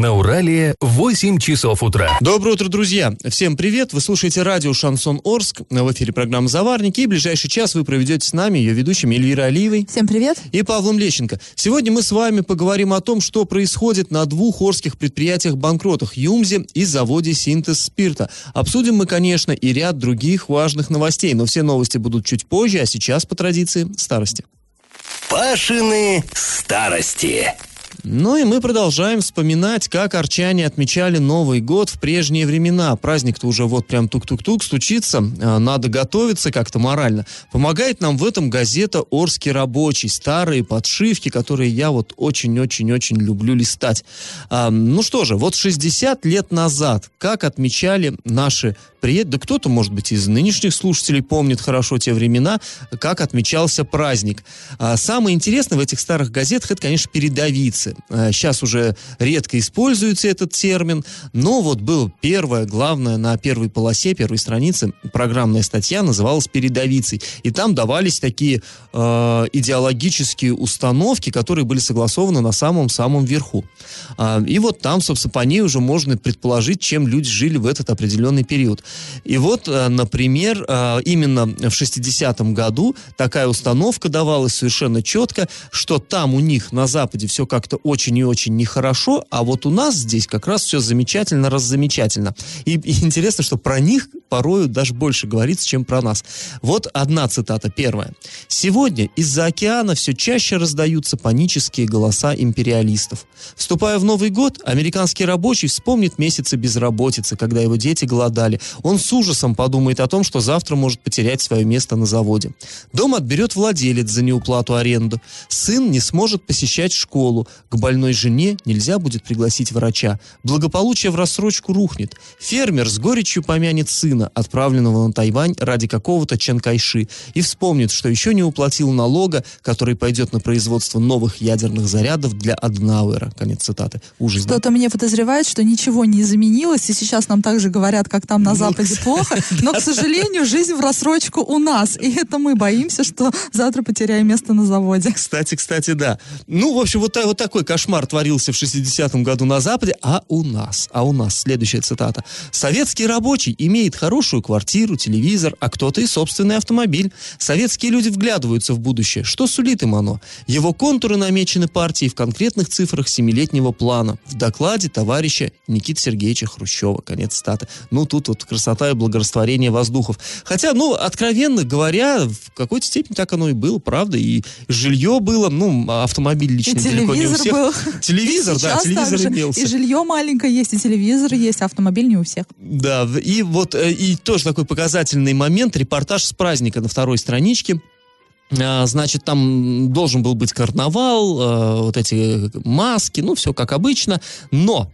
На Урале 8 часов утра. Доброе утро, друзья! Всем привет! Вы слушаете радио «Шансон Орск». В эфире программа «Заварники». И ближайший час вы проведете с нами, ее ведущими Эльвирой Алиевой. Всем привет! И Павлом Лещенко. Сегодня мы с вами поговорим о том, что происходит на двух орских предприятиях-банкротах «Юмзе» и заводе «Синтез спирта». Обсудим мы, конечно, и ряд других важных новостей, но все новости будут чуть позже, а сейчас, по традиции, старости. Пашины старости. Ну и мы продолжаем вспоминать, как арчане отмечали Новый год в прежние времена. Праздник-то уже вот прям тук-тук-тук стучится, а, надо готовиться как-то морально. Помогает нам в этом газета «Орский рабочий», старые подшивки, которые я вот очень-очень-очень люблю листать. А, ну что же, вот 60 лет назад, как отмечали наши приедет, да кто-то, может быть, из нынешних слушателей помнит хорошо те времена, как отмечался праздник. А самое интересное в этих старых газетах, это, конечно, передовицы. А сейчас уже редко используется этот термин, но вот было первое, главное, на первой полосе, первой странице программная статья называлась «Передовицей». И там давались такие э, идеологические установки, которые были согласованы на самом-самом верху. А, и вот там, собственно, по ней уже можно предположить, чем люди жили в этот определенный период. И вот, э, например, э, именно в 60-м году такая установка давалась совершенно четко, что там у них на Западе все как-то очень и очень нехорошо, а вот у нас здесь как раз все замечательно, раззамечательно. И, и интересно, что про них порою даже больше говорится, чем про нас. Вот одна цитата, первая. «Сегодня из-за океана все чаще раздаются панические голоса империалистов. Вступая в Новый год, американский рабочий вспомнит месяцы безработицы, когда его дети голодали. Он с ужасом подумает о том, что завтра может потерять свое место на заводе. Дом отберет владелец за неуплату аренду. Сын не сможет посещать школу. К больной жене нельзя будет пригласить врача. Благополучие в рассрочку рухнет. Фермер с горечью помянет сына, отправленного на Тайвань ради какого-то Чанкайши, и вспомнит, что еще не уплатил налога, который пойдет на производство новых ядерных зарядов для Аднауэра. Конец цитаты. Ужас. Кто-то да? мне подозревает, что ничего не изменилось, и сейчас нам также говорят, как там на Западе Западе плохо, но, к сожалению, жизнь в рассрочку у нас. И это мы боимся, что завтра потеряем место на заводе. Кстати, кстати, да. Ну, в общем, вот, вот такой кошмар творился в 60-м году на Западе, а у нас, а у нас, следующая цитата. Советский рабочий имеет хорошую квартиру, телевизор, а кто-то и собственный автомобиль. Советские люди вглядываются в будущее. Что сулит им оно? Его контуры намечены партией в конкретных цифрах семилетнего плана. В докладе товарища Никиты Сергеевича Хрущева. Конец цитаты. Ну, тут вот красота и благорастворение воздухов. Хотя, ну, откровенно говоря, в какой-то степени так оно и было, правда, и жилье было, ну, автомобиль лично далеко не у всех. Был. Телевизор, да, телевизор имелся. И жилье маленькое есть, и телевизор есть, автомобиль не у всех. Да, и вот, э, и тоже такой показательный момент, репортаж с праздника на второй страничке. А, значит, там должен был быть карнавал, э, вот эти маски, ну, все как обычно, но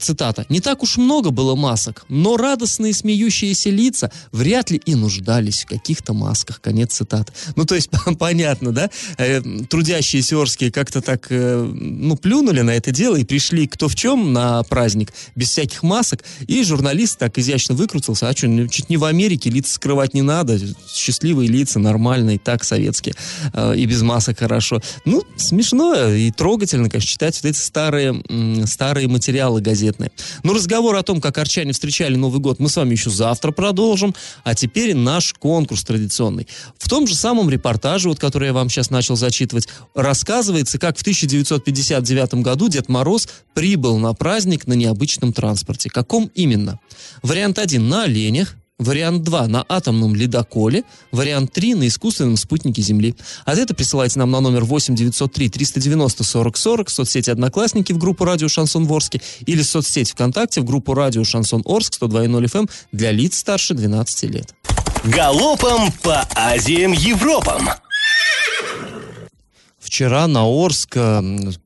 цитата, «Не так уж много было масок, но радостные смеющиеся лица вряд ли и нуждались в каких-то масках». Конец цитаты. Ну, то есть, понятно, да? Э, трудящиеся Орские как-то так, э, ну, плюнули на это дело и пришли кто в чем на праздник, без всяких масок, и журналист так изящно выкрутился, а что, ну, чуть не в Америке, лица скрывать не надо, счастливые лица, нормальные, так, советские, э, и без масок хорошо. Ну, смешно и трогательно, конечно, читать вот эти старые, старые материалы газетные. Но разговор о том, как арчане встречали Новый год, мы с вами еще завтра продолжим. А теперь наш конкурс традиционный. В том же самом репортаже, вот, который я вам сейчас начал зачитывать, рассказывается, как в 1959 году Дед Мороз прибыл на праздник на необычном транспорте. Каком именно? Вариант 1 на оленях, Вариант 2 на атомном ледоколе. Вариант 3 на искусственном спутнике Земли. Ответы присылайте нам на номер 8 903 390 40 40 в соцсети «Одноклассники» в группу «Радио Шансон Ворске» или в соцсети ВКонтакте в группу «Радио Шансон Орск» 102.0 FM эм для лиц старше 12 лет. Галопом по Азиям Европам! Вчера на Орск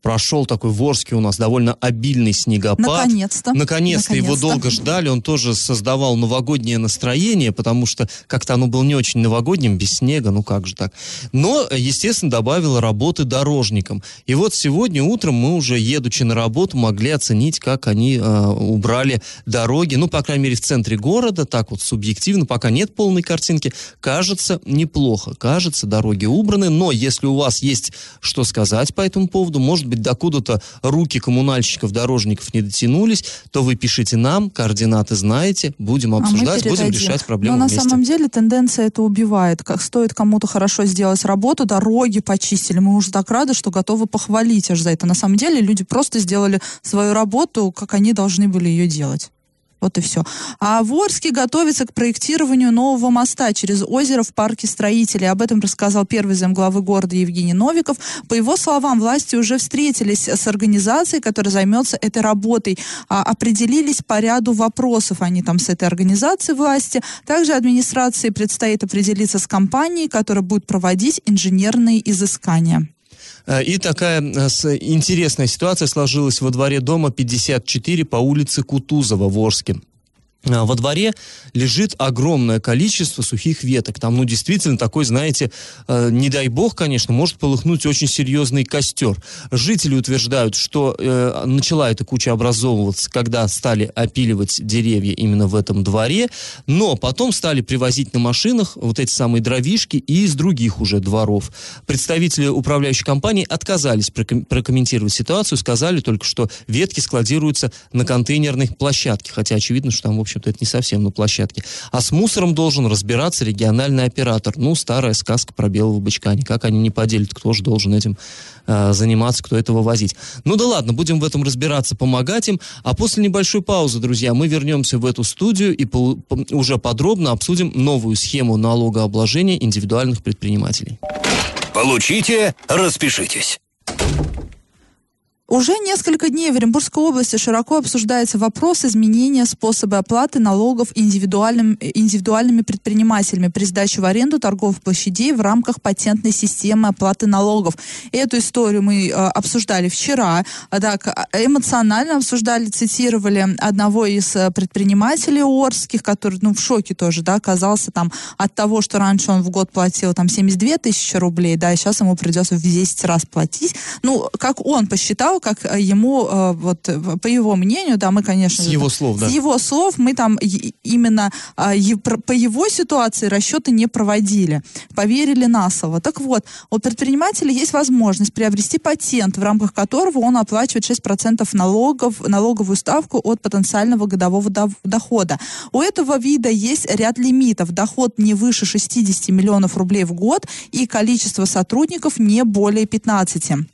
прошел такой в Орске у нас довольно обильный снегопад. Наконец-то. Наконец-то. Его долго ждали. Он тоже создавал новогоднее настроение, потому что как-то оно было не очень новогодним, без снега, ну как же так. Но, естественно, добавило работы дорожникам. И вот сегодня утром мы уже, едучи на работу, могли оценить, как они э, убрали дороги. Ну, по крайней мере, в центре города, так вот субъективно, пока нет полной картинки. Кажется, неплохо. Кажется, дороги убраны. Но если у вас есть что сказать по этому поводу. Может быть, докуда-то руки коммунальщиков, дорожников не дотянулись, то вы пишите нам, координаты знаете, будем А обсуждать, будем передадим. решать проблему Но на вместе. самом деле тенденция это убивает. Как стоит кому-то хорошо сделать работу, дороги почистили, мы уже так рады, что готовы похвалить аж за это. На самом деле люди просто сделали свою работу, как они должны были ее делать. Вот и все. А в Орске готовится к проектированию нового моста через озеро в парке строителей. Об этом рассказал первый замглавы города Евгений Новиков. По его словам, власти уже встретились с организацией, которая займется этой работой. А, определились по ряду вопросов они там с этой организацией власти. Также администрации предстоит определиться с компанией, которая будет проводить инженерные изыскания. Э, И такая э, интересная ситуация сложилась во дворе дома 54 по улице Кутузова в Орске. А, Во дворе лежит огромное количество сухих веток. Там, ну, действительно, такой, знаете, э, не дай бог, конечно, может полыхнуть очень серьезный костер. Жители утверждают, что э, начала эта куча образовываться, когда стали опиливать деревья именно в этом дворе, но потом стали привозить на машинах вот эти самые дровишки и из других уже дворов. Представители управляющей компании отказались проком- прокомментировать ситуацию, сказали только, что ветки складируются на контейнерной площадке, хотя очевидно, что там, в общем-то, это не совсем на площадке. А с мусором должен разбираться региональный оператор. Ну, старая сказка про белого бычка. Никак они не поделят, кто же должен этим э, заниматься, кто это вывозить. Ну да ладно, будем в этом разбираться, помогать им. А после небольшой паузы, друзья, мы вернемся в эту студию и по- по- уже подробно обсудим новую схему налогообложения индивидуальных предпринимателей. Получите, распишитесь. Уже несколько дней в Оренбургской области широко обсуждается вопрос изменения способа оплаты налогов индивидуальным, индивидуальными предпринимателями при сдаче в аренду торговых площадей в рамках патентной системы оплаты налогов. Эту историю мы э, обсуждали вчера, а так а, эмоционально обсуждали, цитировали одного из э, предпринимателей Орских, который ну, в шоке тоже да, оказался там от того, что раньше он в год платил там 72 тысячи рублей, да, и сейчас ему придется в 10 раз платить. Ну, как он посчитал, как э, ему, э, вот э, по его мнению, да, мы, конечно С же, его слов, да. С его слов мы там именно а, по его ситуации расчеты не проводили. Поверили на слово. Так вот, у предпринимателя есть возможность приобрести патент, в рамках которого он оплачивает 6% налогов, налоговую ставку от потенциального годового до- дохода. У этого вида есть ряд лимитов. Доход не выше 60 миллионов рублей в год и количество сотрудников не более 15.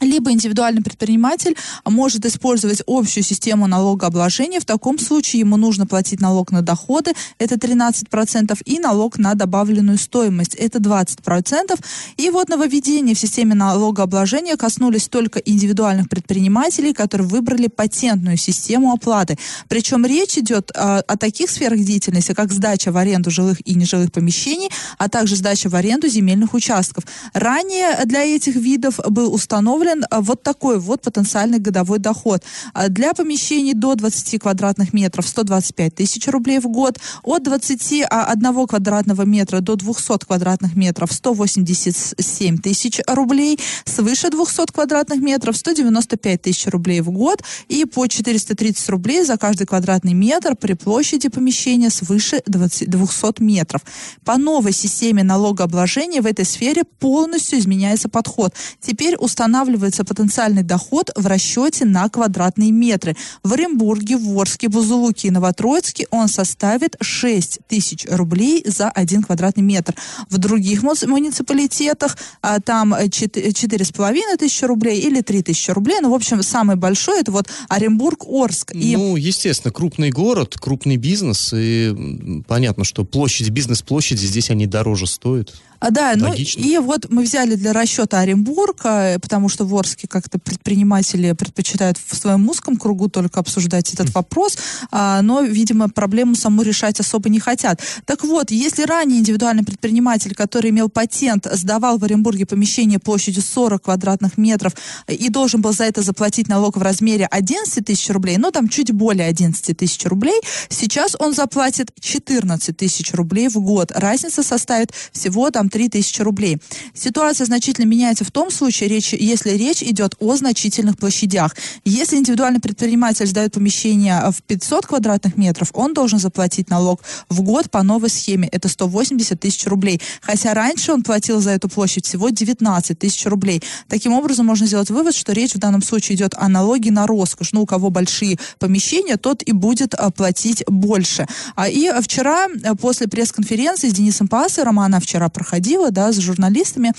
Либо индивидуальный предприниматель может использовать общую систему налогообложения. В таком случае ему нужно платить налог на доходы, это 13%, и налог на добавленную стоимость, это 20%. И вот нововведения в системе налогообложения коснулись только индивидуальных предпринимателей, которые выбрали патентную систему оплаты. Причем речь идет а, о таких сферах деятельности, как сдача в аренду жилых и нежилых помещений, а также сдача в аренду земельных участков. Ранее для этих видов был установлен а, вот такой вот потенциальный годовой доход. А Для помещений до 20 квадратных метров 125 тысяч рублей в год, от 21 квадратного метра до 200 квадратных метров 187 тысяч рублей, свыше 200 квадратных метров 195 тысяч рублей в год и по 430 рублей за каждый квадратный метр при площади помещения свыше 20 200 метров. По новой системе налогообложения в этой сфере полностью изменяется подход. Теперь устанавливается потенциальный доход в расчете на квадратные метры. В Оренбурге, в Орске, Бузулуке и Новотроицке он составит 6 тысяч рублей за один квадратный метр. В других муниципалитетах а, там э, чет- четыре с половиной тысячи рублей или три тысячи рублей. Ну, в общем, самый большой это вот Оренбург, Орск. И Ну, естественно, крупный город, крупный бизнес, и понятно, что площадь, бизнес-площади здесь они дороже стоят. А, Да, ну Логично. и вот мы взяли для расчета Оренбург, э, потому что в Орске как-то предприниматели предпочитают в своем узком кругу только обсуждать этот вопрос, а, но, видимо, проблему саму решать особо не хотят. Так вот, если ранее индивидуальный предприниматель, который имел патент, сдавал в Оренбурге помещение площадью 40 квадратных метров и должен был за это заплатить налог в размере 11 тысяч рублей, ну там чуть более 11 тысяч рублей, сейчас он заплатит 14 тысяч рублей в год. Разница составит всего там 3 тысячи рублей. Ситуация значительно меняется в том случае, речь, если речь идет о значительных площадях. Если индивидуальный предприниматель сдает помещение в 500 квадратных метров, он должен заплатить налог в год по новой схеме. Это 180 тысяч рублей. Хотя раньше он платил за эту площадь всего 19 тысяч рублей. Таким образом, можно сделать вывод, что речь в данном случае идет о налоге на роскошь. Ну, у кого большие помещения, тот и будет а, платить больше. А, и вчера, э, после пресс-конференции с Денисом Пасыром, она вчера проходила, да, с журналистами,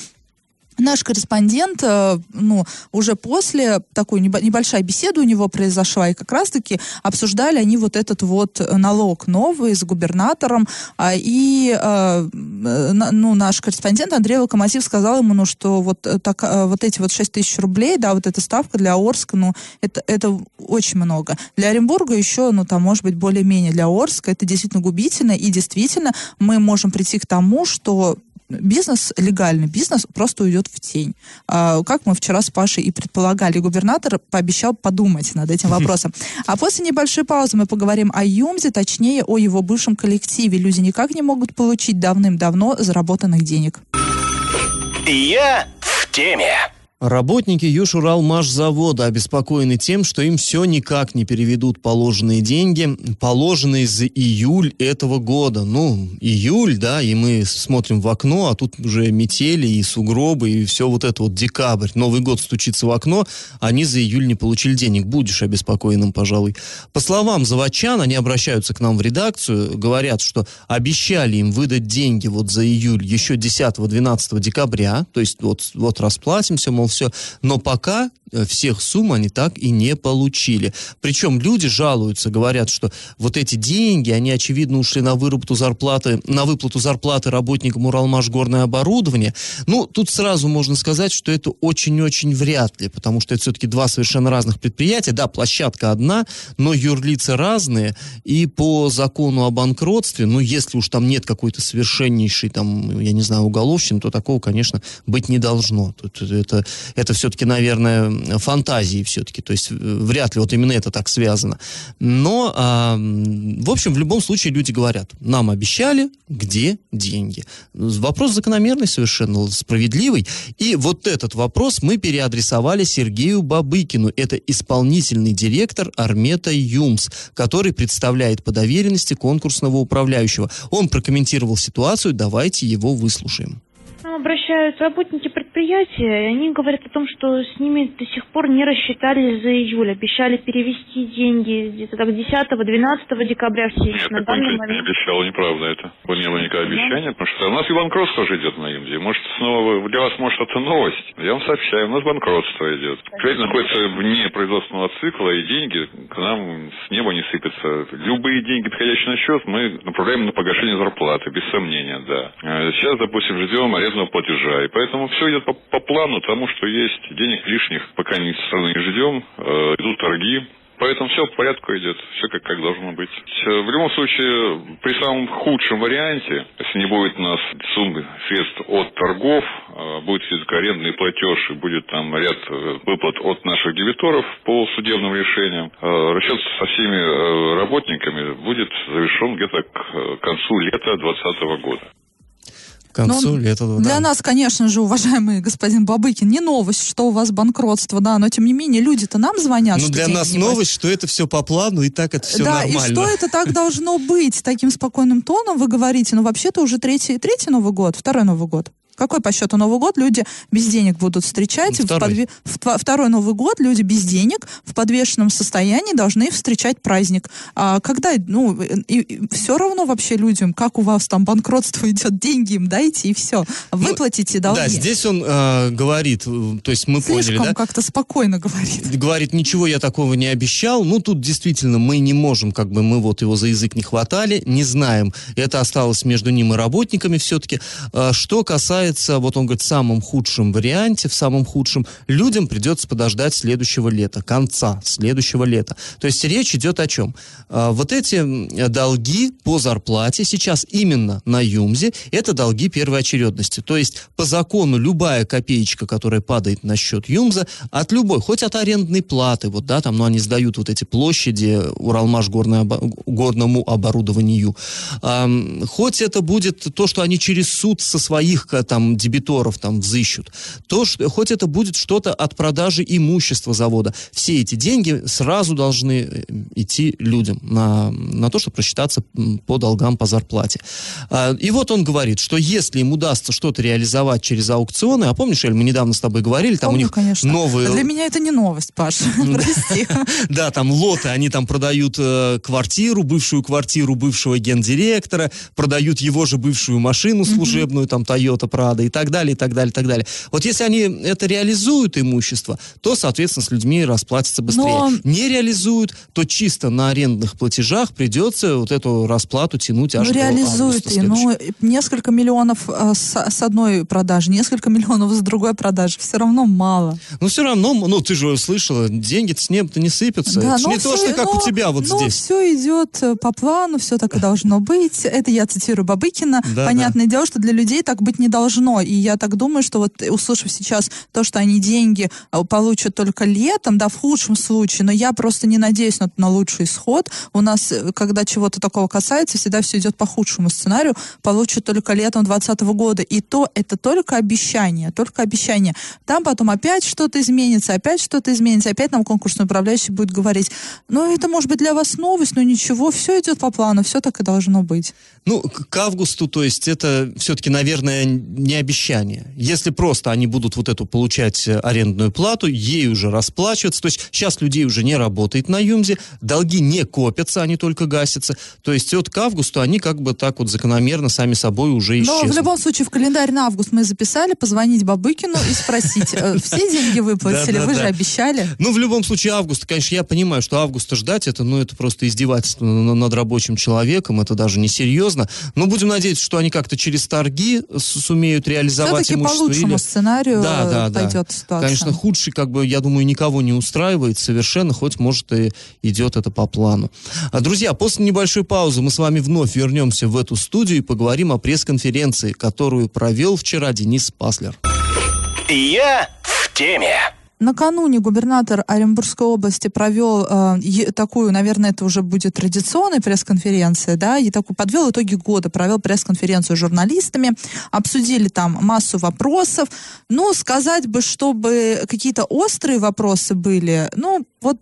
Наш корреспондент, э, ну, уже после такой небольшая беседа у него произошла, и как раз-таки обсуждали они вот этот вот налог новый с губернатором, а, и, э, ну, наш корреспондент Андрей Локомотив сказал ему, ну, что вот, э, так, вот эти вот 6 тысяч рублей, да, вот эта ставка для Орска, ну, это, это очень много. Для Оренбурга еще, ну, там, может быть, более-менее. Для Орска это действительно губительно, и действительно мы можем прийти к тому, что бизнес, легальный бизнес просто уйдет в тень. А, как мы вчера с Пашей и предполагали, губернатор пообещал подумать над этим вопросом. А после небольшой паузы мы поговорим о Юмзе, точнее о его бывшем коллективе. Люди никак не могут получить давным-давно заработанных денег. Я в теме. Работники Южуралмашзавода обеспокоены тем, что им все никак не переведут положенные деньги, положенные за июль этого года. Ну, июль, да, и мы смотрим в окно, а тут уже метели и сугробы, и все вот это вот декабрь. Новый год стучится в окно, они за июль не получили денег. Будешь обеспокоенным, пожалуй. По словам заводчан, они обращаются к нам в редакцию, говорят, что обещали им выдать деньги вот за июль еще 10-12 декабря, то есть вот, вот расплатимся, мол, все. Но пока Э, всех сумм они так и не получили. Причем люди жалуются, говорят, что вот эти деньги, они очевидно ушли на выработку зарплаты, на выплату зарплаты работникам Уралмашгорное оборудование. Ну, тут сразу можно сказать, что это очень-очень вряд ли, потому что это все-таки два совершенно разных предприятия. Да, площадка одна, но юрлицы разные, и по закону о банкротстве, ну, если уж там нет какой-то совершеннейшей, там, я не знаю, уголовщины, то такого, конечно, быть не должно. Это, это, это все-таки, наверное, фантазии все-таки, то есть э, вряд ли вот именно это так связано. Но, а, в общем, в любом случае люди говорят, нам обещали, где деньги? Вопрос закономерный совершенно, справедливый. И вот этот вопрос мы переадресовали Сергею Бабыкину. Это исполнительный директор Армета Юмс, который представляет по доверенности конкурсного управляющего. Он прокомментировал ситуацию, давайте его выслушаем обращаются работники предприятия, и они говорят о том, что с ними до сих пор не рассчитались за июль. Обещали перевести деньги где-то так 10-12 декабря все. Нет, на данный момент... не обещал, неправда это. Не было никакого обещания, потому что у нас и банкротство уже идет на Индии. Может, снова для вас, может, это новость. Я вам сообщаю, у нас банкротство идет. Кредит находится вне производственного цикла, и деньги к нам с неба не сыпятся. Любые деньги, приходящие на счет, мы направляем на погашение зарплаты, без сомнения, да. А сейчас, допустим, ждем арендного платежа. И поэтому все идет по, по плану тому, что есть денег лишних, пока ни со стороны не ждем, э, идут торги. Поэтому все по порядку идет, все как, как должно быть. В любом случае, при самом худшем варианте, если не будет у нас суммы средств от торгов, э, будет арендный платеж и будет там ряд э, выплат от наших дебиторов по судебным решениям, э, расчет со всеми работниками будет завершен где-то к концу лета 2020 года концу но лета. Для да. нас, конечно же, уважаемый господин Бабыкин, не новость, что у вас банкротство, да, но тем не менее люди-то нам звонят. Ну, для нас новость, что это все по плану, и так это все да, нормально. Да, и что это так должно быть? Таким спокойным тоном вы говорите, ну, вообще-то уже третий, третий Новый год, второй Новый год. Какой по счету Новый год люди без денег будут встречать? Второй. В подве... в... Второй Новый год люди без денег в подвешенном состоянии должны встречать праздник. А когда, ну, и, и все равно вообще людям, как у вас там банкротство идет, деньги им дайте и все. Выплатите ну, долги. Да, здесь он э, говорит, то есть мы Слишком поняли, да? как-то спокойно говорит. Говорит, ничего я такого не обещал. Ну, тут действительно мы не можем, как бы мы вот его за язык не хватали, не знаем. Это осталось между ним и работниками все-таки. Э, что касается касается, вот он говорит, в самом худшем варианте, в самом худшем, людям придется подождать следующего лета, конца следующего лета. То есть речь идет о чем? А, вот эти долги по зарплате сейчас именно на ЮМЗе, это долги первой очередности. То есть по закону любая копеечка, которая падает на счет ЮМЗа, от любой, хоть от арендной платы, вот, да, там, ну, они сдают вот эти площади Уралмаш горное, горному оборудованию, хоть это будет то, что они через суд со своих там там дебиторов там взыщут, то что, хоть это будет что-то от продажи имущества завода, все эти деньги сразу должны э, идти людям на, на то, чтобы просчитаться по долгам по зарплате. А, и вот он говорит, что если им удастся что-то реализовать через аукционы, а помнишь, Эль, мы недавно с тобой говорили, там Помню, у них конечно. новые... Для меня это не новость, Паш. Прости. Да, там лоты, они там продают э, квартиру, бывшую квартиру бывшего гендиректора, продают его же бывшую машину служебную, там Toyota Prado и так далее, и так далее, и так далее. Вот если они это реализуют имущество, то, соответственно, с людьми расплатятся быстрее. Но- Не реализуют, то чисто на арендных платежах придется вот эту расплату тянуть аж Ну, до и, ну, несколько миллионов э, с, с одной продажи, несколько миллионов с другой продажи. Все равно мало. Но все равно, ну, ты же слышала, деньги-то с неба-то не сыпятся. это ж но не то, всё- что как у но- тебя вот но здесь. все идет э, по плану, все так и должно быть. Это я цитирую Бабыкина. Да, Понятное дело, что для людей так быть не должно. И я так думаю, что вот э, услышав сейчас то, что они деньги э, получат только летом, да, в худшем случае, но я просто не надеюсь на, на лучший исход. У нас, э, когда чего-то такого касается, всегда все идет по худшему сценарию, получат только летом 2020 года. И то это только обещание, только обещание. Там потом опять что-то изменится, опять что-то изменится, опять нам конкурсный управляющий будет говорить, ну, это может быть для вас новость, но ничего, все идет по плану, все так и должно быть. Ну, к августу, то есть это все-таки, наверное, не обещание. Если просто они будут вот эту получать э, арендную плату, ей уже расплачиваться, то есть сейчас людей уже не работает на Юмзе, долги не копятся, они только гасятся. То есть вот к августу они как бы так вот закономерно сами собой уже Но исчезнут. в любом случае в календарь на август мы записали, позвонить Бабыкину и спросить, э, все деньги выплатили, вы же обещали. Ну, в любом случае, август, конечно, я понимаю, что августа ждать, это, ну, это просто издевательство на- над рабочим человеком, это даже несерьезно. Но будем надеяться, что они как-то через торги с- сумеют реализовать Все-таки по имущество. лучшему или- сценарию Да, да, да. пойдет ситуация. Конечно, худший, как бы, я думаю, никого не устраивает совершенно, хоть, может, и идет это по плану. А, друзья, после небольшой паузы мы с вами вновь вернемся в эту студию и поговорим о пресс-конференции, которую провел вчера Денис Паслер. Я в теме. Накануне губернатор Оренбургской области провел э, такую, наверное, это уже будет традиционная пресс-конференция, да, и такую подвел итоги года, провел пресс-конференцию с журналистами, обсудили там массу вопросов. Ну, сказать бы, чтобы какие-то острые вопросы были, ну, вот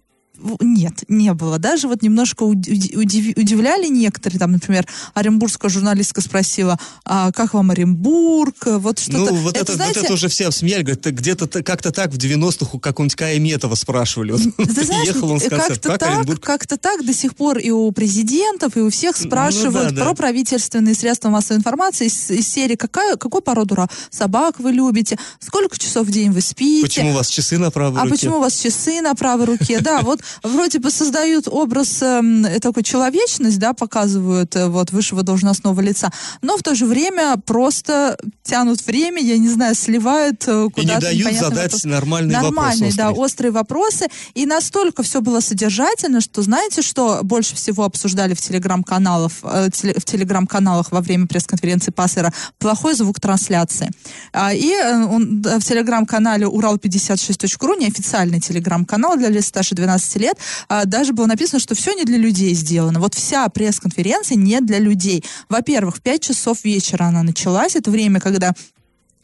нет, не было. Даже вот немножко удивляли некоторые, там, например, оренбургская журналистка спросила, а как вам Оренбург, вот что-то. Ну, вот это, знаете, вот это уже все смеяли, говорят, «Так где-то как-то так в 90-х у какого-нибудь Каеметова спрашивали. Вот Ты знаешь, он с как-то как так, Оренбург? как-то так до сих пор и у президентов, и у всех спрашивают Ну да, да. про правительственные средства массовой информации из, из серии какая, какой породу собак вы любите, сколько часов в день вы спите. Почему у вас часы на правой А руке? почему у вас часы на правой руке? Да, вот вроде бы создают образ эм, э, такой человечность, да, показывают э, вот высшего должностного лица, но в то же время просто тянут время, я не знаю, сливают э, И куда-то. не дают задать вопрос. нормальные Нормальные, вопросы. да, острые. вопросы. И настолько все было содержательно, что знаете, что больше всего обсуждали в телеграм-каналах, э, теле- в телеграм-каналах во время пресс-конференции Пассера? Плохой звук трансляции. А, И э, он, в телеграм-канале Урал56.ру, неофициальный телеграм-канал для лиц старше 12 лет, а, даже было написано, что все не для людей сделано. Вот вся пресс-конференция не для людей. Во-первых, в 5 часов вечера она началась. Это время, когда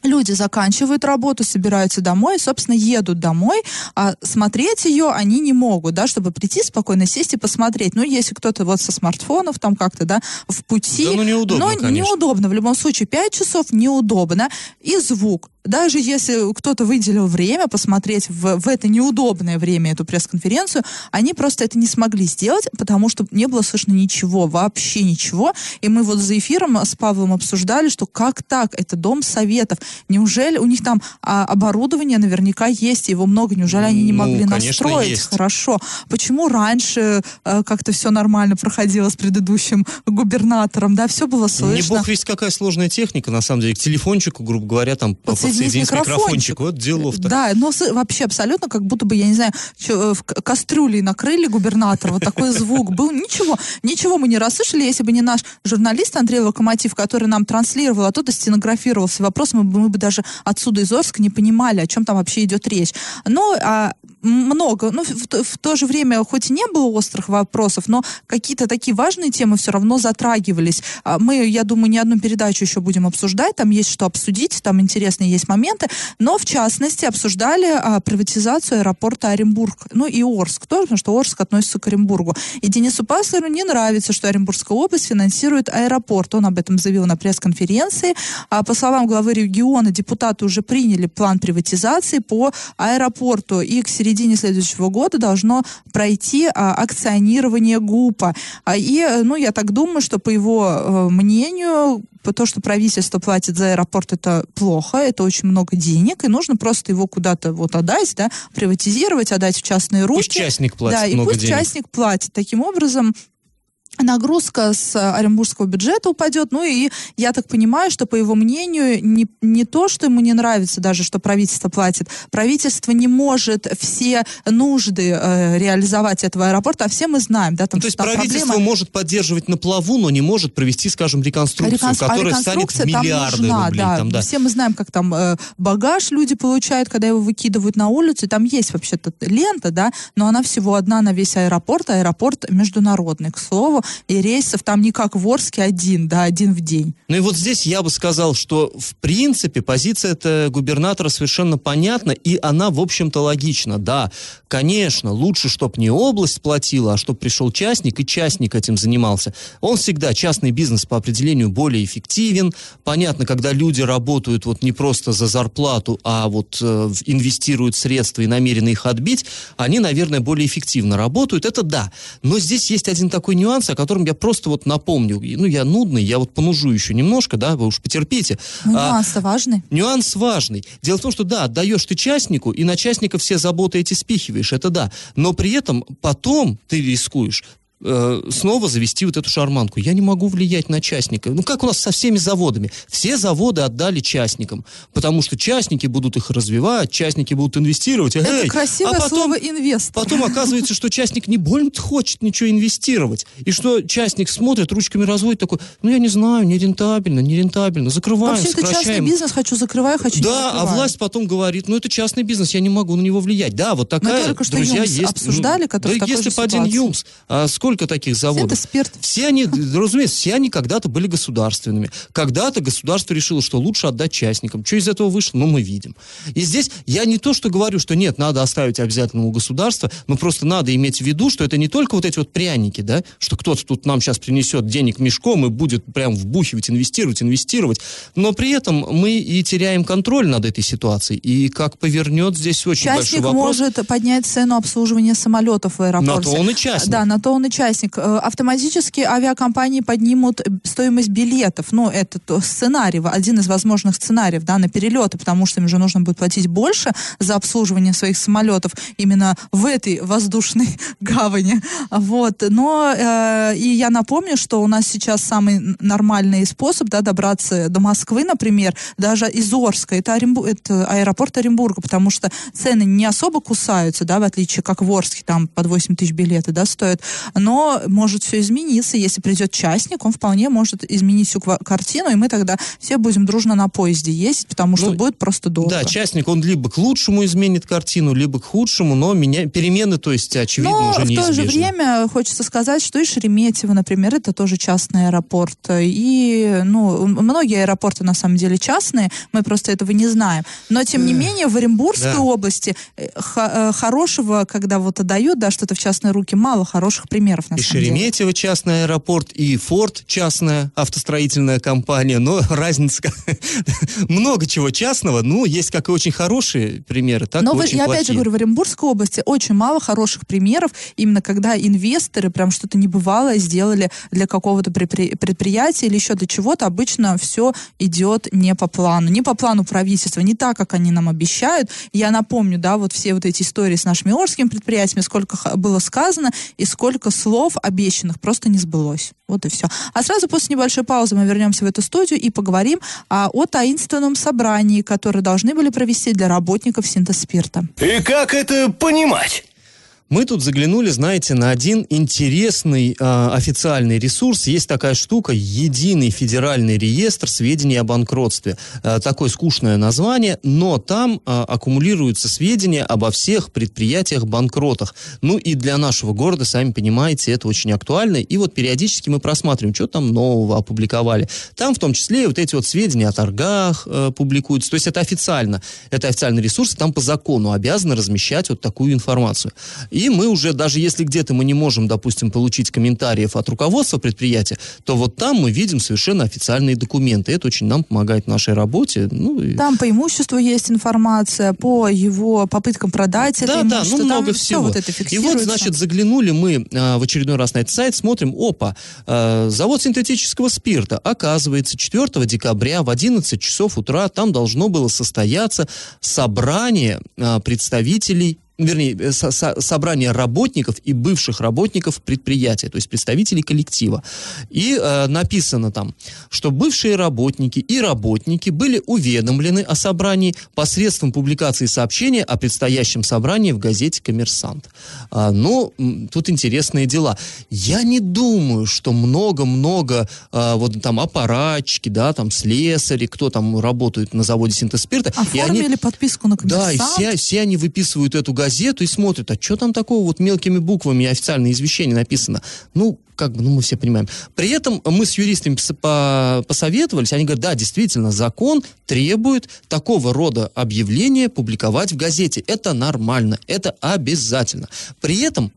Люди заканчивают работу, собираются домой, собственно, едут домой, а смотреть ее они не могут, да, чтобы прийти спокойно, сесть и посмотреть. Ну, если кто-то вот со смартфонов там как-то, да, в пути. Да, ну, неудобно, Но конечно. неудобно. В любом случае, 5 часов неудобно. И звук. Даже если кто-то выделил время посмотреть в, в это неудобное время эту пресс-конференцию, они просто это не смогли сделать, потому что не было слышно ничего, вообще ничего. И мы вот за эфиром с Павлом обсуждали, что как так, это дом советов. Неужели у них там а, оборудование наверняка есть, его много, неужели они не Ну, могли конечно, настроить есть. хорошо? Почему раньше э, как-то все нормально проходило с предыдущим губернатором, да, все было Не слышно? бог весь какая сложная техника, на самом деле. К телефончику, грубо говоря, там по- подсоединить подсоединить микрофончик. микрофончик. Вот делов-то. Да, но вообще абсолютно как будто бы, я не знаю, э, в к- кастрюлей накрыли губернатора, вот такой звук был. Ничего, ничего мы не расслышали, если бы не наш журналист Андрей Локомотив, который нам транслировал, а тот и стенографировал все вопросы, мы бы, мы бы даже отсюда из Орска не понимали, о чем там вообще идет речь. Но а, много, ну, в, в то же время, хоть и не было острых вопросов, но какие-то такие важные темы все равно затрагивались. А Мы, я думаю, не одну передачу еще будем обсуждать, там есть что обсудить, там интересные есть моменты, но, в частности, обсуждали а, приватизацию аэропорта Оренбург, ну и Орск тоже, потому что Орск относится к Оренбургу. И Денису Паслеру не нравится, что Оренбургская область финансирует аэропорт. Он об этом заявил на пресс-конференции. А, по словам главы региона, депутаты уже приняли план приватизации по аэропорту, и к середине следующего года должно пройти а, акционирование ГУПа. А, и, э, ну, я так думаю, что по его э, мнению, то, что правительство платит за аэропорт, это плохо, это очень много денег, и нужно просто его куда-то вот отдать, да, приватизировать, отдать в частные руки. Пусть частник платит да, и много пусть денег. частник платит. Таким образом, нагрузка с э, оренбургского бюджета упадет. Ну и я так понимаю, что по его мнению не, не то, что ему не нравится даже, что правительство платит. Правительство не может все нужды э, реализовать этого аэропорта, а все мы знаем, да, там, Ну, то есть там правительство проблема. может поддерживать на плаву, но не может провести, скажем, реконструкцию, Реконс- а которая станет в реконструкция там миллиарды нужна, рублей. да. Там, да. Все мы знаем, как там э, багаж люди получают, когда его выкидывают на улицу. И там есть вообще-то лента, да, но она всего одна на весь аэропорт. а Аэропорт международный, к слову. И рейсов там не как в Орске один, да, один в день. Ну и вот здесь я бы сказал, что в принципе позиция эта губернатора совершенно понятна, и она, в общем-то, логична. Да, конечно, лучше, чтобы не область платила, а чтобы пришел частник, и частник этим занимался. Он всегда, частный бизнес по определению более эффективен. Понятно, когда люди работают вот не просто за зарплату, а вот э, инвестируют средства и намерены их отбить, они, наверное, более эффективно работают. Это да. Но здесь есть один такой нюанс, о котором я просто вот напомню. Ну, я нудный, я вот понужу еще немножко, да, вы уж потерпите. Ну, А, нюанс-то важный. Нюанс важный. Дело в том, что да, отдаешь ты частнику, и на частника все заботы эти спихиваешь, это да. Но при этом потом ты рискуешь э, снова завести вот эту шарманку. Я не могу влиять на частника. Ну, как у нас со всеми заводами. Все заводы отдали частникам, потому что частники будут их развивать, частники будут инвестировать. Это Эй, красивое а потом, слово инвестор. Потом оказывается, что частник не больно хочет ничего инвестировать. И что частник смотрит, ручками разводит, такой, ну, я не знаю, не рентабельно, не рентабельно, закрываем, Вообще, это частный сокращаем. бизнес, хочу закрываю, хочу Да, а власть потом говорит, ну это частный бизнес, я не могу на него влиять. Да, вот такая, друзья, есть. обсуждали, ну, который в да, если по один. ЮМС, а сколько таких заводов? спирт. Все они, разумеется, все они когда-то были государственными. Когда-то государство решило, что лучше отдать частникам. Что из этого вышло, ну мы видим. И здесь я не то, что говорю, что нет, надо оставить обязательно у государства, но просто надо иметь в виду, что это не только вот эти вот пряники, да, что кто-то тут нам сейчас принесет денег мешком и будет прям вбухивать, инвестировать, инвестировать, но при этом мы и теряем контроль над этой ситуацией. И как повернет, здесь очень большой Частник вопрос. может поднять цену обслуживания самолетов в аэропорте. На то он и частник. Да, на то он и частник. Э, Автоматически авиакомпании поднимут стоимость билетов. Ну, это то сценарий, один из возможных сценариев, да, на перелеты, потому что им же нужно будет платить больше за обслуживание своих самолетов именно в этой воздушной гавани. Вот. Но э, и я напомню, что у нас сейчас самый нормальный способ, да, добраться до Москвы, например, даже из Орска, это, Оренбу- это аэропорт Оренбурга, потому что цены не особо кусаются, да, в отличие как в Орске, там под 8 тысяч билеты, да, стоят. Но может все измениться, если придет частник, он вполне может изменить всю картину, и мы тогда все будем дружно на поезде ездить, потому что Ну, будет просто дорого. Да, частник, он либо к лучшему изменит картину, либо к худшему, но меня, перемены, то есть, очевидно, Но уже в то неизбежны. же время хочется сказать, что и Шереметьево, например, это тоже частный аэропорт. И, ну, многие аэропорты на самом деле частные, мы просто этого не знаем. Но, тем не менее, в Оренбургской да. области э, э, хорошего, когда вот отдают, да, что-то в частные руки, мало хороших примеров, на И самом деле. Шереметьево частный аэропорт, и Форд частная автостроительная компания, но разница много чего частного, ну, есть как и очень хорошие примеры, так Но и вы- очень я опять же плохие. говорю, в Оренбургской области очень мало хороших примеров, именно когда инвесторы прям что-то небывалое сделали для какого-то предпри- предприятия или еще для чего-то. Обычно все идет не по плану, не по плану правительства, не так, как они нам обещают. Я напомню, да, вот все вот эти истории с нашими орскими предприятиями, сколько было сказано и сколько слов обещанных просто не сбылось. Вот и все. А сразу после небольшой паузы мы вернемся в эту студию и поговорим а, о таинственном собрании, которое должны были провести для работников синтез спирта. И как это понимать? Мы тут заглянули, знаете, на один интересный э, официальный ресурс. Есть такая штука, единый федеральный реестр сведений о банкротстве. Э, такое скучное название, но там э, аккумулируются сведения обо всех предприятиях-банкротах. Ну и для нашего города, сами понимаете, это очень актуально. И вот периодически мы просматриваем, что там нового опубликовали. Там в том числе и вот эти вот сведения о торгах э, публикуются. То есть это официально. Это официальный ресурс, там по закону обязаны размещать вот такую информацию. И мы уже, даже если где-то мы не можем, допустим, получить комментариев от руководства предприятия, то вот там мы видим совершенно официальные документы. Это очень нам помогает в нашей работе. Ну, и... Там по имуществу есть информация, по его попыткам продать да, это да, имущество. ну много там всего. Все вот это и вот, значит, заглянули мы а, в очередной раз на этот сайт, смотрим, опа, а, завод синтетического спирта. Оказывается, 4 декабря в 11 часов утра там должно было состояться собрание а, представителей вернее, э, со- со- собрание работников и бывших работников предприятия, то есть представителей коллектива. И э, написано там, что бывшие работники и работники были уведомлены о собрании посредством публикации сообщения о предстоящем собрании в газете «Коммерсант». А, м, тут интересные дела. Я не думаю, что много-много а, вот там аппаратчики, да, там слесари, кто там работает на заводе синтез спирта. и они- Оформили подписку на да, и коммерсант. все, все они выписывают эту газету и смотрят, а что там такого вот мелкими буквами официальное извещение написано. Ну, как бы, ну, мы все понимаем. При этом мы с юристами пос- по- посоветовались, они говорят, да, действительно, закон требует такого рода объявления публиковать в газете. Это нормально, это обязательно. При этом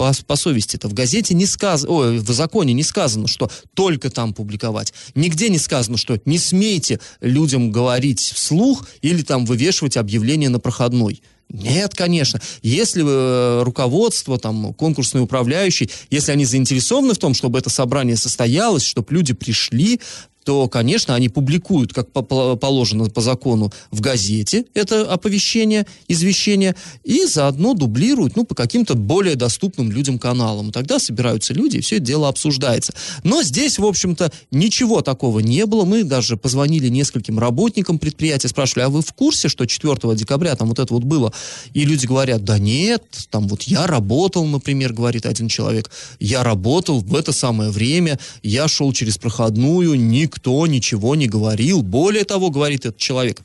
по, по совести это в газете не сказано, ой, в законе не сказано, что только там публиковать. Нигде не сказано, что не смейте людям говорить вслух или там вывешивать объявление на проходной. Нет, конечно. Если э, руководство, там, конкурсный управляющий, если они заинтересованы в том, чтобы это собрание состоялось, чтобы люди пришли, то, конечно, они публикуют, как по- по- положено по закону, в газете это оповещение, извещение, и заодно дублируют, ну, по каким-то более доступным людям каналам. Тогда собираются люди, и все это дело обсуждается. Но здесь, в общем-то, ничего такого не было. Мы даже позвонили нескольким работникам предприятия, спрашивали, а вы в курсе, что 4 декабря там вот это вот было? И люди говорят, да нет, там вот я работал, например, говорит один человек, я работал в это самое время, я шел через проходную, никто ничего не говорил. Более того, говорит этот человек,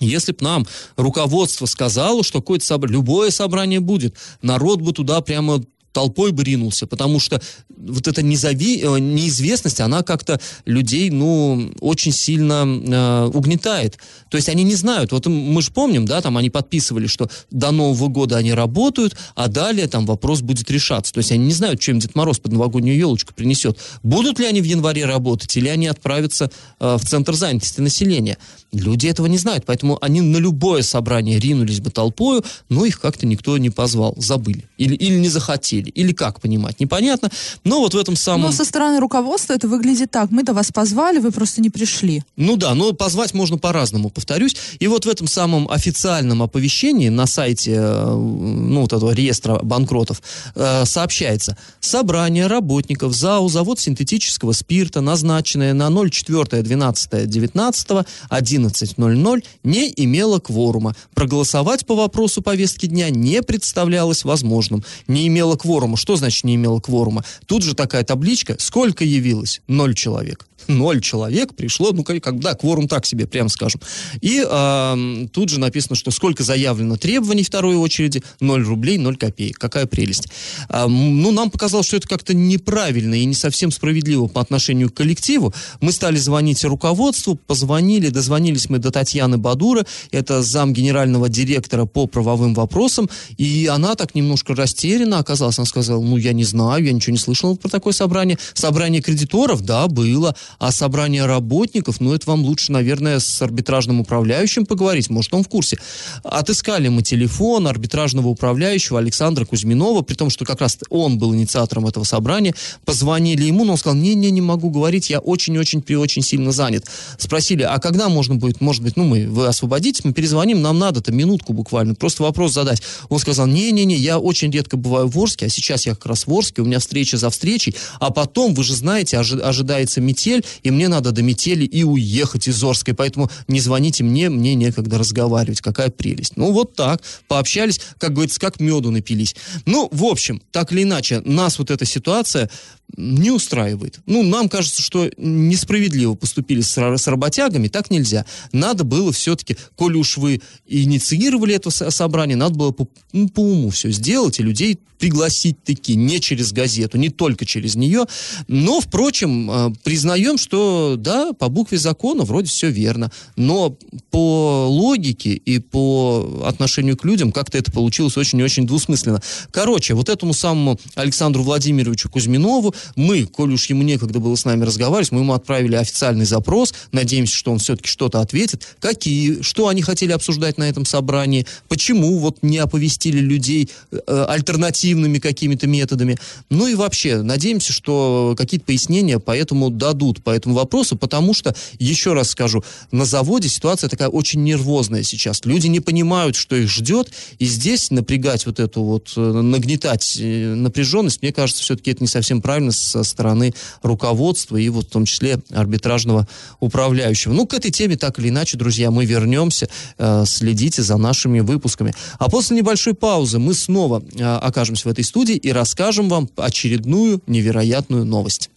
если бы нам руководство сказало, что какое-то собрание, любое собрание будет, народ бы туда прямо толпой бы ринулся, потому что вот эта незави... э, неизвестность, она как-то людей, ну, очень сильно э, угнетает. То есть они не знают, вот мы же помним, да, там они подписывали, что до Нового года они работают, а далее там вопрос будет решаться. То есть они не знают, чем Дед Мороз под новогоднюю елочку принесет. Будут ли они в январе работать, или они отправятся э, в Центр занятости населения. Люди этого не знают, поэтому они на любое собрание ринулись бы толпою, но их как-то никто не позвал, забыли. Или, или не захотели, или как понимать, непонятно. Но вот в этом самом... Но со стороны руководства это выглядит так. Мы-то вас позвали, вы просто не пришли. Ну да, но позвать можно по-разному, повторюсь. И вот в этом самом официальном оповещении на сайте, э, ну, вот этого реестра банкротов э, сообщается, собрание работников ЗАО «Завод синтетического спирта», назначенное на 04.12.19 11.00, не имело кворума. Проголосовать по вопросу повестки дня не представлялось возможным. Не имело кворума. Что значит не имело кворума? Тут же такая табличка. Сколько явилось? Ноль человек. Ноль человек пришло, ну, как, как- да, кворум так себе, прямо скажем. И ам, тут же написано, что сколько заявлено требований второй очереди, 0 рублей, 0 копеек. Какая прелесть. Ам, ну, нам показалось, что это как-то неправильно и не совсем справедливо по отношению к коллективу. Мы стали звонить руководству, позвонили, дозвонились мы до Татьяны Бадура, это зам генерального директора по правовым вопросам, и она так немножко растеряна оказалась. Она сказала, ну, я не знаю, я ничего не слышала про такое собрание. Собрание кредиторов, да, было, а собрание работников, ну, это вам лучше, наверное, с арбитражным управляющим поговорить, может, он в курсе. Отыскали мы телефон арбитражного управляющего Александра Кузьминова, при том, что как раз он был инициатором этого собрания, позвонили ему, но он сказал, не-не, не могу говорить, я очень-очень при очень сильно занят. Спросили, а когда можно будет, может быть, ну, мы, вы освободитесь, мы перезвоним, нам надо-то минутку буквально, просто вопрос задать. Он сказал, не-не-не, я очень редко бываю в Орске, а сейчас я как раз в Орске, у меня встреча за встречей, а потом, вы же знаете, ожи- ожидается метель, и мне надо до метели и уехать из Орской, поэтому не звоните мне, мне некогда разговаривать, какая прелесть. Ну, вот так, пообщались, как говорится, как меду напились. Ну, в общем, так или иначе, нас вот эта ситуация не устраивает. Ну, нам кажется, что несправедливо поступили с, с работягами, так нельзя. Надо было все-таки, коли уж вы инициировали это собрание, надо было по, ну, по уму все сделать и людей пригласить таки, не через газету, не только через нее. Но, впрочем, э, признаем, что да, по букве закона вроде все верно. Но по логике и по отношению к людям как-то это получилось очень и очень двусмысленно. Короче, вот этому самому Александру Владимировичу Кузьминову мы, коль уж ему некогда было с нами разговаривать, мы ему отправили официальный запрос, надеемся, что он все-таки что-то ответит. Какие, что они хотели обсуждать на этом собрании, почему вот не оповестили людей э, альтернативными какими-то методами. Ну и вообще, надеемся, что какие-то пояснения по этому дадут, по этому вопросу, потому что, еще раз скажу, на заводе ситуация такая очень нервозная сейчас. Люди не понимают, что их ждет, и здесь напрягать вот эту вот, э, нагнетать э, напряженность, мне кажется, все-таки это не совсем правильно со стороны руководства и вот в том числе арбитражного управляющего. Ну, к этой теме так или иначе, друзья, мы вернемся. Э, следите за нашими выпусками. А после небольшой паузы мы снова э, окажемся в этой студии и расскажем вам очередную невероятную новость.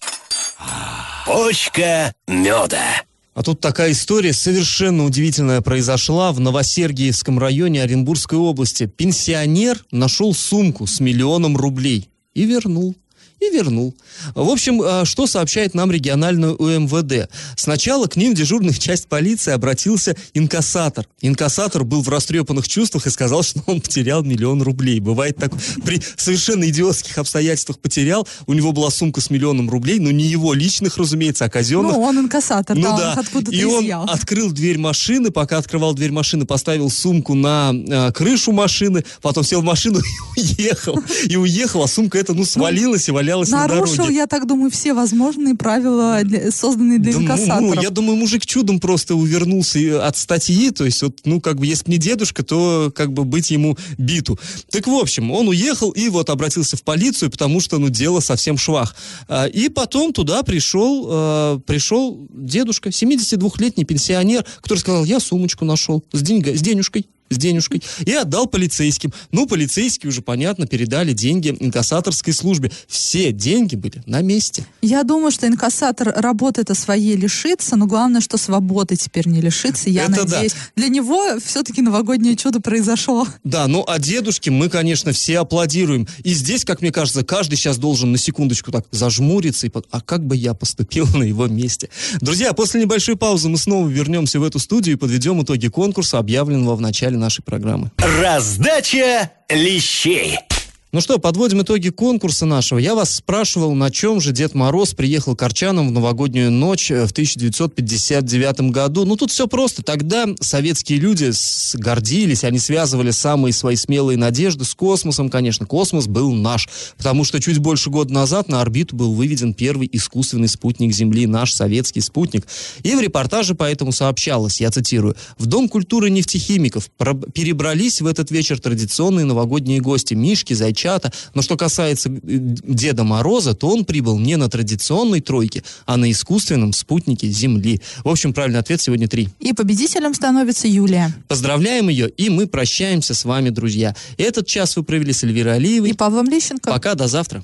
Почка меда. А тут такая история совершенно удивительная произошла в Новосергиевском районе Оренбургской области. Пенсионер нашел сумку с миллионом рублей и вернул и вернул. В общем, а, что сообщает нам региональную УМВД? Сначала к ним в дежурную часть полиции обратился инкассатор. Инкассатор был в растрепанных чувствах и сказал, что он потерял миллион рублей. Бывает так, при совершенно идиотских обстоятельствах потерял. У него была сумка с миллионом рублей, но не его личных, разумеется, а казенных. Ну, он инкассатор, ну, да, да. откуда-то И он изъял. открыл дверь машины, пока открывал дверь машины, поставил сумку на э, крышу машины, потом сел в машину и уехал. И уехал, а сумка эта, ну, свалилась и валялась на Нарушил, дороге. я так думаю, все возможные правила, для- созданные для Да, ну, инкассаторов. ну, я думаю, мужик чудом просто увернулся от статьи, то есть, вот, ну, как бы, если бы не дедушка, то, как бы, быть ему биту. Так, в общем, он уехал и вот обратился в полицию, потому что, ну, дело совсем швах. А, И потом туда пришел, э, пришел дедушка, 72-летний пенсионер, который сказал, я сумочку нашел с, деньга, с денежкой с денежкой, и отдал полицейским. Ну, полицейские уже, понятно, передали деньги инкассаторской службе. Все деньги были на месте. Я думаю, что инкассатор работы-то своей лишится, но главное, что свободы теперь не лишится, я Это да. надеюсь. Для него все-таки новогоднее чудо произошло. Да, ну а дедушке мы, конечно, все аплодируем. И здесь, как мне кажется, каждый сейчас должен на секундочку так зажмуриться и под... а как бы я поступил на его месте. Друзья, после небольшой паузы мы снова вернемся в эту студию и подведем итоги конкурса, объявленного в начале нашей программы. Раздача лещей. Ну что, подводим итоги конкурса нашего. Я вас спрашивал, на чем же Дед Мороз приехал к Арчанам в новогоднюю ночь э, в 1959 году. Ну, тут все просто. Тогда советские люди гордились, они связывали самые свои смелые надежды с космосом, конечно. Космос был наш, потому что чуть больше года назад на орбиту был выведен первый искусственный спутник Земли, наш советский спутник. И в репортаже поэтому сообщалось, я цитирую, «В Дом культуры нефтехимиков перебрались в этот вечер традиционные новогодние гости Мишки, Зайчата. Но что касается э, Деда Мороза, то он прибыл не на традиционной тройке, а на искусственном спутнике Земли. В общем, правильный ответ сегодня три. И победителем становится Юлия. Поздравляем ее, и мы прощаемся с вами, друзья. Этот час вы провели с Эльвирой Алиевой. И Павлом Лещенко. Пока, до завтра.